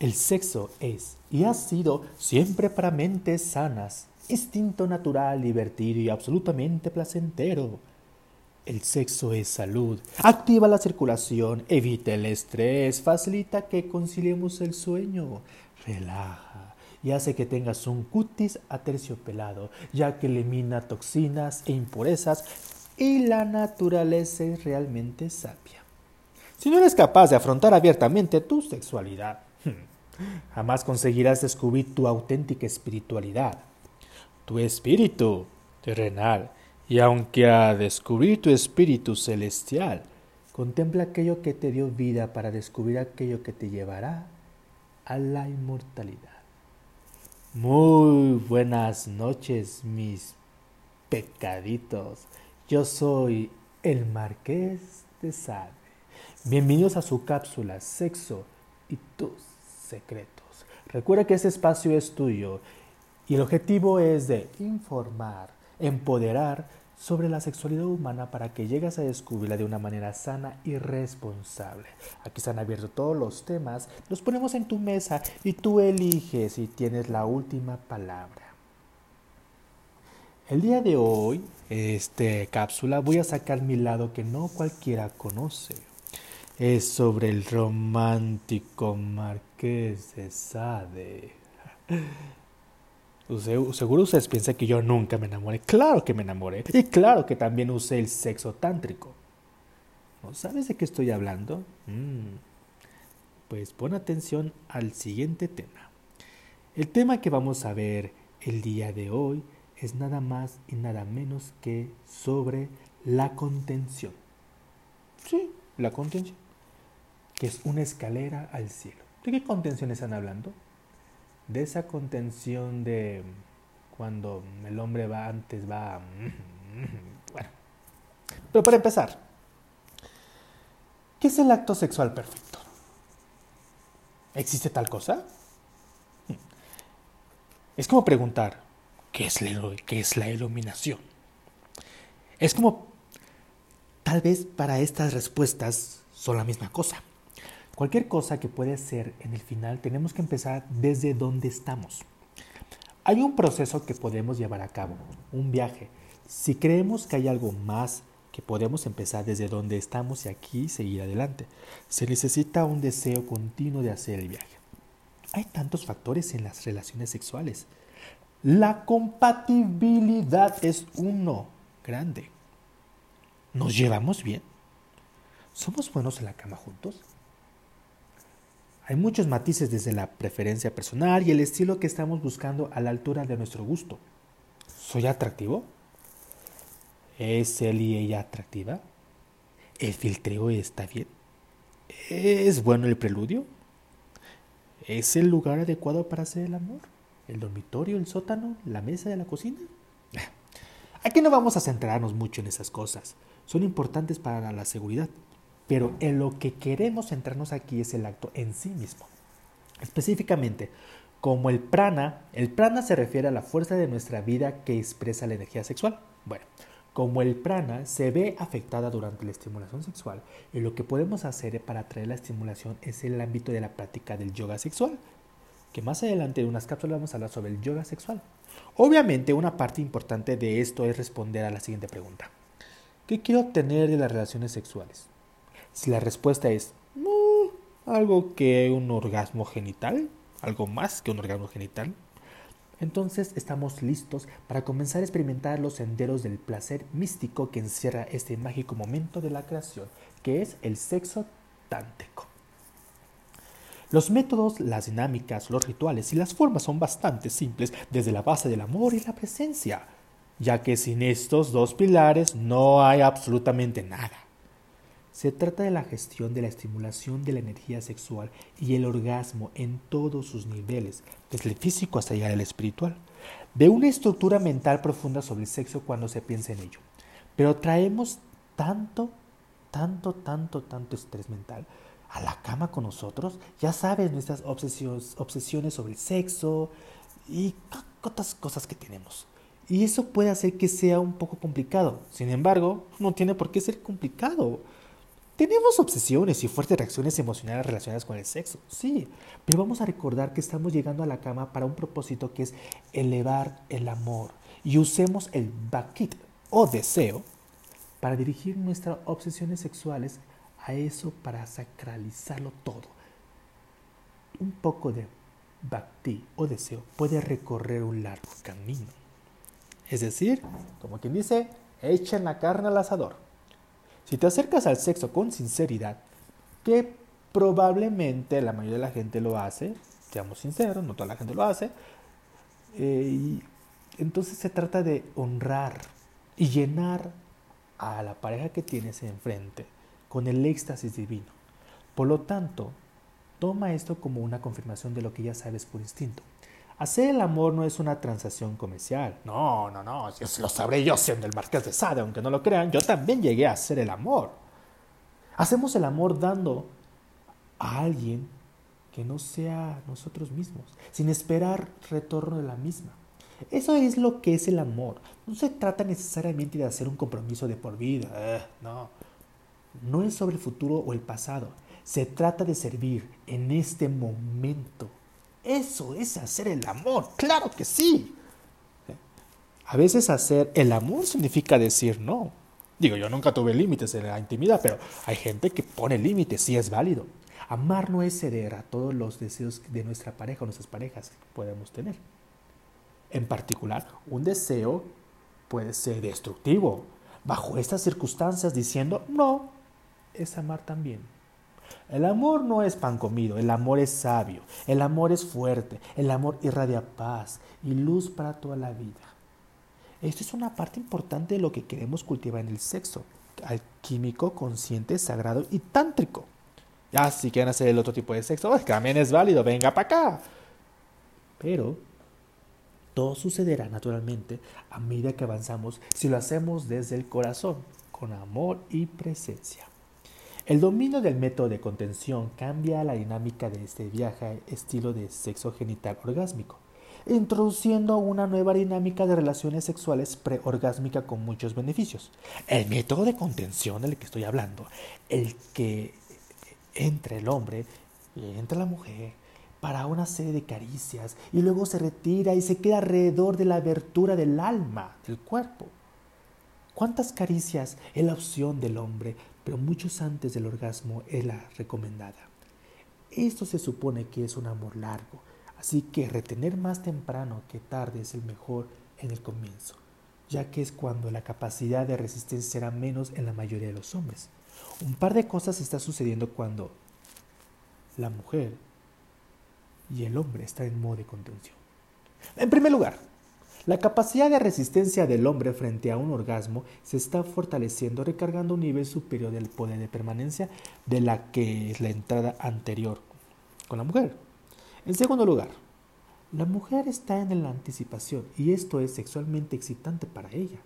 El sexo es y ha sido siempre para mentes sanas, instinto natural, divertido y absolutamente placentero. El sexo es salud, activa la circulación, evita el estrés, facilita que conciliemos el sueño, relaja y hace que tengas un cutis aterciopelado, ya que elimina toxinas e impurezas y la naturaleza es realmente sabia. Si no eres capaz de afrontar abiertamente tu sexualidad, Jamás conseguirás descubrir tu auténtica espiritualidad, tu espíritu terrenal. Y aunque a descubrir tu espíritu celestial, contempla aquello que te dio vida para descubrir aquello que te llevará a la inmortalidad. Muy buenas noches, mis pecaditos. Yo soy el Marqués de Sade. Bienvenidos a su cápsula Sexo y tus secretos. Recuerda que este espacio es tuyo y el objetivo es de informar, empoderar sobre la sexualidad humana para que llegues a descubrirla de una manera sana y responsable. Aquí están abiertos todos los temas, los ponemos en tu mesa y tú eliges si tienes la última palabra. El día de hoy, en esta cápsula, voy a sacar mi lado que no cualquiera conoce es sobre el romántico Marqués de Sade. Seguro ustedes piensan que yo nunca me enamoré. Claro que me enamoré. Y claro que también usé el sexo tántrico. ¿No sabes de qué estoy hablando? Mm. Pues pon atención al siguiente tema. El tema que vamos a ver el día de hoy es nada más y nada menos que sobre la contención. Sí, la contención que es una escalera al cielo. ¿De qué contención están hablando? De esa contención de cuando el hombre va antes, va... Bueno, pero para empezar, ¿qué es el acto sexual perfecto? ¿Existe tal cosa? Es como preguntar, ¿qué es, la, ¿qué es la iluminación? Es como, tal vez para estas respuestas son la misma cosa. Cualquier cosa que puede ser en el final, tenemos que empezar desde donde estamos. Hay un proceso que podemos llevar a cabo, un viaje. Si creemos que hay algo más que podemos empezar desde donde estamos y aquí seguir adelante, se necesita un deseo continuo de hacer el viaje. Hay tantos factores en las relaciones sexuales. La compatibilidad es uno grande. ¿Nos llevamos bien? ¿Somos buenos en la cama juntos? Hay muchos matices desde la preferencia personal y el estilo que estamos buscando a la altura de nuestro gusto. ¿Soy atractivo? ¿Es él y ella atractiva? ¿El filtreo está bien? ¿Es bueno el preludio? ¿Es el lugar adecuado para hacer el amor? ¿El dormitorio, el sótano, la mesa de la cocina? Aquí no vamos a centrarnos mucho en esas cosas. Son importantes para la seguridad, pero en lo que queremos centrarnos aquí es el acto en sí mismo. Específicamente, como el prana, el prana se refiere a la fuerza de nuestra vida que expresa la energía sexual. Bueno, como el prana se ve afectada durante la estimulación sexual, y lo que podemos hacer para atraer la estimulación es el ámbito de la práctica del yoga sexual, que más adelante en unas cápsulas vamos a hablar sobre el yoga sexual. Obviamente una parte importante de esto es responder a la siguiente pregunta. ¿Qué quiero obtener de las relaciones sexuales? Si la respuesta es algo que un orgasmo genital, algo más que un orgasmo genital, entonces estamos listos para comenzar a experimentar los senderos del placer místico que encierra este mágico momento de la creación, que es el sexo tántrico. Los métodos, las dinámicas, los rituales y las formas son bastante simples desde la base del amor y la presencia, ya que sin estos dos pilares no hay absolutamente nada. Se trata de la gestión de la estimulación de la energía sexual y el orgasmo en todos sus niveles, desde el físico hasta llegar al espiritual, de una estructura mental profunda sobre el sexo cuando se piensa en ello. Pero traemos tanto, tanto, tanto, tanto estrés mental a la cama con nosotros, ya sabes nuestras obsesiones, sobre el sexo y otras cosas que tenemos. Y eso puede hacer que sea un poco complicado. Sin embargo, no tiene por qué ser complicado Tenemos obsesiones y fuertes reacciones emocionales relacionadas con el sexo, sí, pero vamos a recordar que estamos llegando a la cama para un propósito que es elevar el amor y usemos el bakit o deseo para dirigir nuestras obsesiones sexuales a eso para sacralizarlo todo. Un poco de bhakti o deseo puede recorrer un largo camino. Es decir, como quien dice, echen la carne al asador. Si te acercas al sexo con sinceridad, que probablemente la mayoría de la gente lo hace, seamos sinceros, no toda la gente lo hace, eh, entonces se trata de honrar y llenar a la pareja que tienes enfrente con el éxtasis divino. Por lo tanto, toma esto como una confirmación de lo que ya sabes por instinto. Hacer el amor no es una transacción comercial. No, no, no, lo sabré yo siendo el marqués de Sade, aunque no lo crean, yo también llegué a hacer el amor. Hacemos el amor dando a alguien que no sea nosotros mismos, sin esperar retorno de la misma. Eso es lo que es el amor. No se trata necesariamente de hacer un compromiso de por vida. Eh, no. No es sobre el futuro o el pasado. Se trata de servir en este momento. Eso es hacer el amor. Claro que sí. A veces hacer el amor significa decir no. Digo, yo nunca tuve límites en la intimidad, pero hay gente que pone límites, sí es válido. Amar no es ceder a todos los deseos de nuestra pareja o nuestras parejas que podemos tener. En particular, un deseo puede ser destructivo. Bajo estas circunstancias diciendo no, es amar también. El amor no es pan comido, el amor es sabio, el amor es fuerte, el amor irradia paz y luz para toda la vida. Esto es una parte importante de lo que queremos cultivar en el sexo, alquímico, consciente, sagrado y tántrico. Ya, si quieren hacer el otro tipo de sexo, pues también es válido, venga para acá. Pero todo sucederá naturalmente a medida que avanzamos si lo hacemos desde el corazón, con amor y presencia. El dominio del método de contención cambia la dinámica de este viaje estilo de sexo genital orgásmico, introduciendo una nueva dinámica de relaciones sexuales preorgásmica con muchos beneficios. El método de contención del que estoy hablando, el que entre el hombre y entre la mujer, para una serie de caricias y luego se retira y se queda alrededor de la abertura del alma, del cuerpo. ¿Cuántas caricias es la opción del hombre, pero muchos antes del orgasmo es la recomendada? Esto se supone que es un amor largo, así que retener más temprano que tarde es el mejor en el comienzo, ya que es cuando la capacidad de resistencia será menos en la mayoría de los hombres. Un par de cosas está sucediendo cuando la mujer y el hombre está en modo de contención. En primer lugar, la capacidad de resistencia del hombre frente a un orgasmo se está fortaleciendo recargando un nivel superior del poder de permanencia de la que es la entrada anterior con la mujer. En segundo lugar, la mujer está en la anticipación y esto es sexualmente excitante para ella.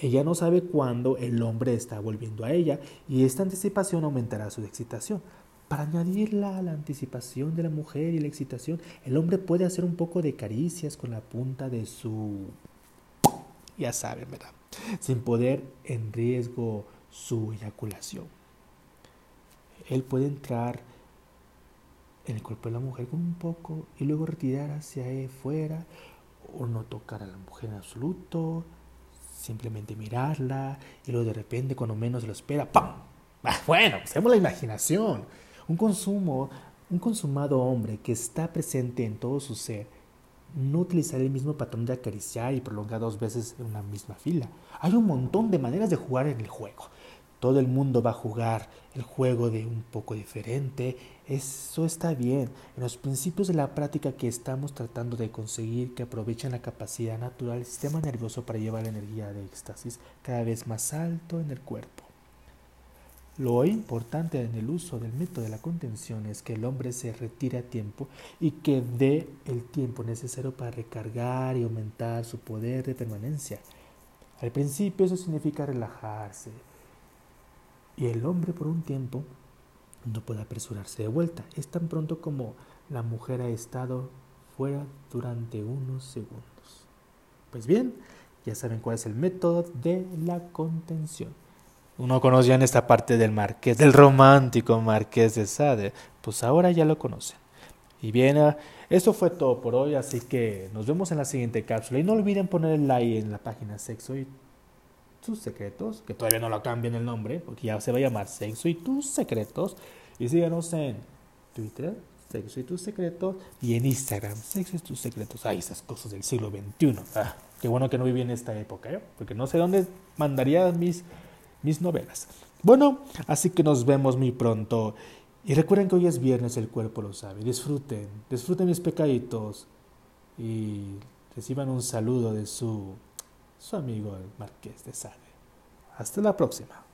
Ella no sabe cuándo el hombre está volviendo a ella y esta anticipación aumentará su excitación. Para añadirla a la anticipación de la mujer y la excitación, el hombre puede hacer un poco de caricias con la punta de su... Ya saben, ¿verdad? Sin poder en riesgo su eyaculación. Él puede entrar en el cuerpo de la mujer con un poco y luego retirar hacia afuera o no tocar a la mujer en absoluto, simplemente mirarla y luego de repente cuando menos lo espera, ¡pam! Bueno, hacemos la imaginación. Un consumo, un consumado hombre que está presente en todo su ser, no utilizará el mismo patrón de acariciar y prolongar dos veces en una misma fila. Hay un montón de maneras de jugar en el juego. Todo el mundo va a jugar el juego de un poco diferente. Eso está bien. En los principios de la práctica que estamos tratando de conseguir que aprovechen la capacidad natural del sistema nervioso para llevar la energía de éxtasis cada vez más alto en el cuerpo. Lo importante en el uso del método de la contención es que el hombre se retire a tiempo y que dé el tiempo necesario para recargar y aumentar su poder de permanencia. Al principio eso significa relajarse y el hombre por un tiempo no puede apresurarse de vuelta. Es tan pronto como la mujer ha estado fuera durante unos segundos. Pues bien, ya saben cuál es el método de la contención. Uno conocía en esta parte del marqués, del romántico marqués de Sade, pues ahora ya lo conocen. Y bien, ah, eso fue todo por hoy, así que nos vemos en la siguiente cápsula. Y no olviden poner el like en la página Sexo y tus secretos, que todavía no lo cambien el nombre, porque ya se va a llamar Sexo y tus secretos. Y síganos en Twitter, Sexo y tus secretos, y en Instagram, Sexo y tus secretos. Ay, esas cosas del siglo XXI. Ah, qué bueno que no viví en esta época, ¿eh? porque no sé dónde mandaría mis, mis novelas. Bueno, así que nos vemos muy pronto. Y recuerden que hoy es viernes, el cuerpo lo sabe. Disfruten, disfruten mis pecaditos y reciban un saludo de su, su amigo el Marqués de Sade. Hasta la próxima.